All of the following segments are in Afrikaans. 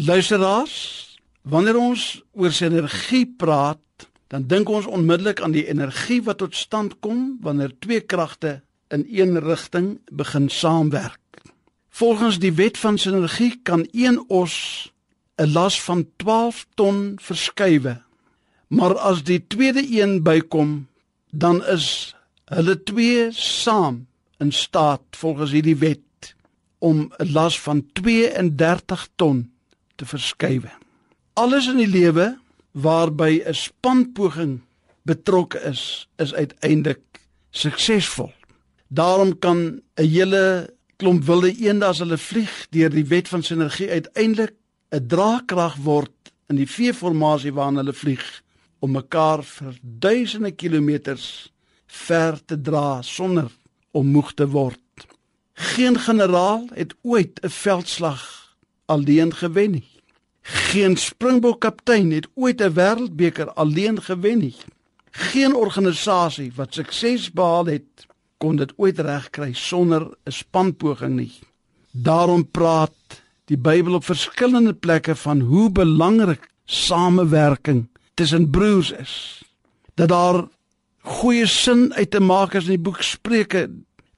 Luisteraars, wanneer ons oor sinergie praat, dan dink ons onmiddellik aan die energie wat tot stand kom wanneer twee kragte in een rigting begin saamwerk. Volgens die wet van sinergie kan een os 'n las van 12 ton verskuiwe. Maar as die tweede een bykom, dan is hulle twee saam in staat volgens hierdie wet om 'n las van 32 ton te verskuiwe. Alles in die lewe waarby 'n spanpoging betrokke is, is uiteindelik suksesvol. Daarom kan 'n hele klomp wilde eende as hulle vlieg deur die wet van sinergie uiteindelik 'n draagkrag word in die V-formasie waarna hulle vlieg om mekaar vir duisende kilometers ver te dra sonder om moeg te word. Geen generaal het ooit 'n veldslag alleen gewen nie. Geen Springbok kaptein het ooit 'n wêreldbeker alleen gewen nie. Geen organisasie wat sukses behaal het, kon dit ooit regkry sonder 'n spanpoging nie. Daarom praat die Bybel op verskillende plekke van hoe belangrik samewerking tussen broers is. Dat daar goeie sin uit te maak is in die boek Spreuke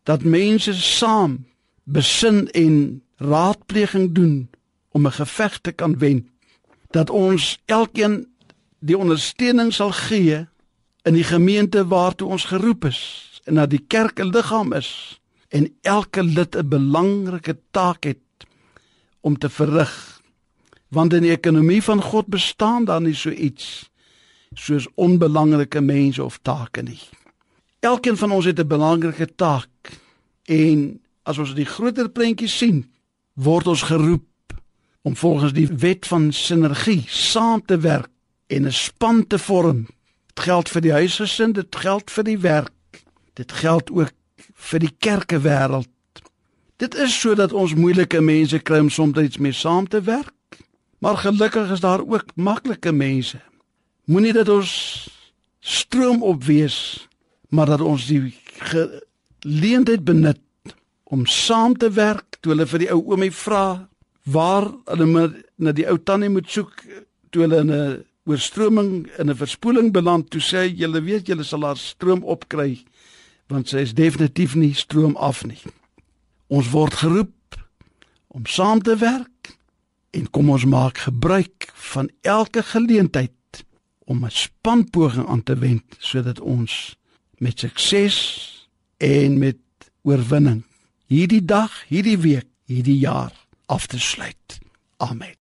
dat mense saam besin en raadpleging doen om 'n geveg te kan wen dat ons elkeen die ondersteuning sal gee in die gemeente waartoe ons geroep is en dat die kerk 'n liggaam is en elke lid 'n belangrike taak het om te verrig. Want in die ekonomie van God bestaan daar nie so iets soos onbelangrike mense of take nie. Elkeen van ons het 'n belangrike taak en as ons die groter prentjie sien word ons geroep om volgens die wet van sinergie saam te werk en 'n span te vorm. Dit geld vir die huisgesin, dit geld vir die werk. Dit geld ook vir die kerkewêreld. Dit is sodat ons moeilike mense kry om soms iets mee saam te werk. Maar gelukkig is daar ook maklike mense. Moenie dat ons stroom opwees, maar dat ons die geleentheid benut om saam te werk. Toe hulle vir die ou oomie vra, waar hulle na die ou tannie moet soek toe hulle in 'n oorstroming in 'n verspoeling beland toe sê julle weet julle sal haar stroom opkry want sy is definitief nie stroom af nie. Ons word geroep om saam te werk en kom ons maak gebruik van elke geleentheid om 'n spanpoging aan te wend sodat ons met sukses en met oorwinning hierdie dag hierdie week hierdie jaar af te sluit. Amen.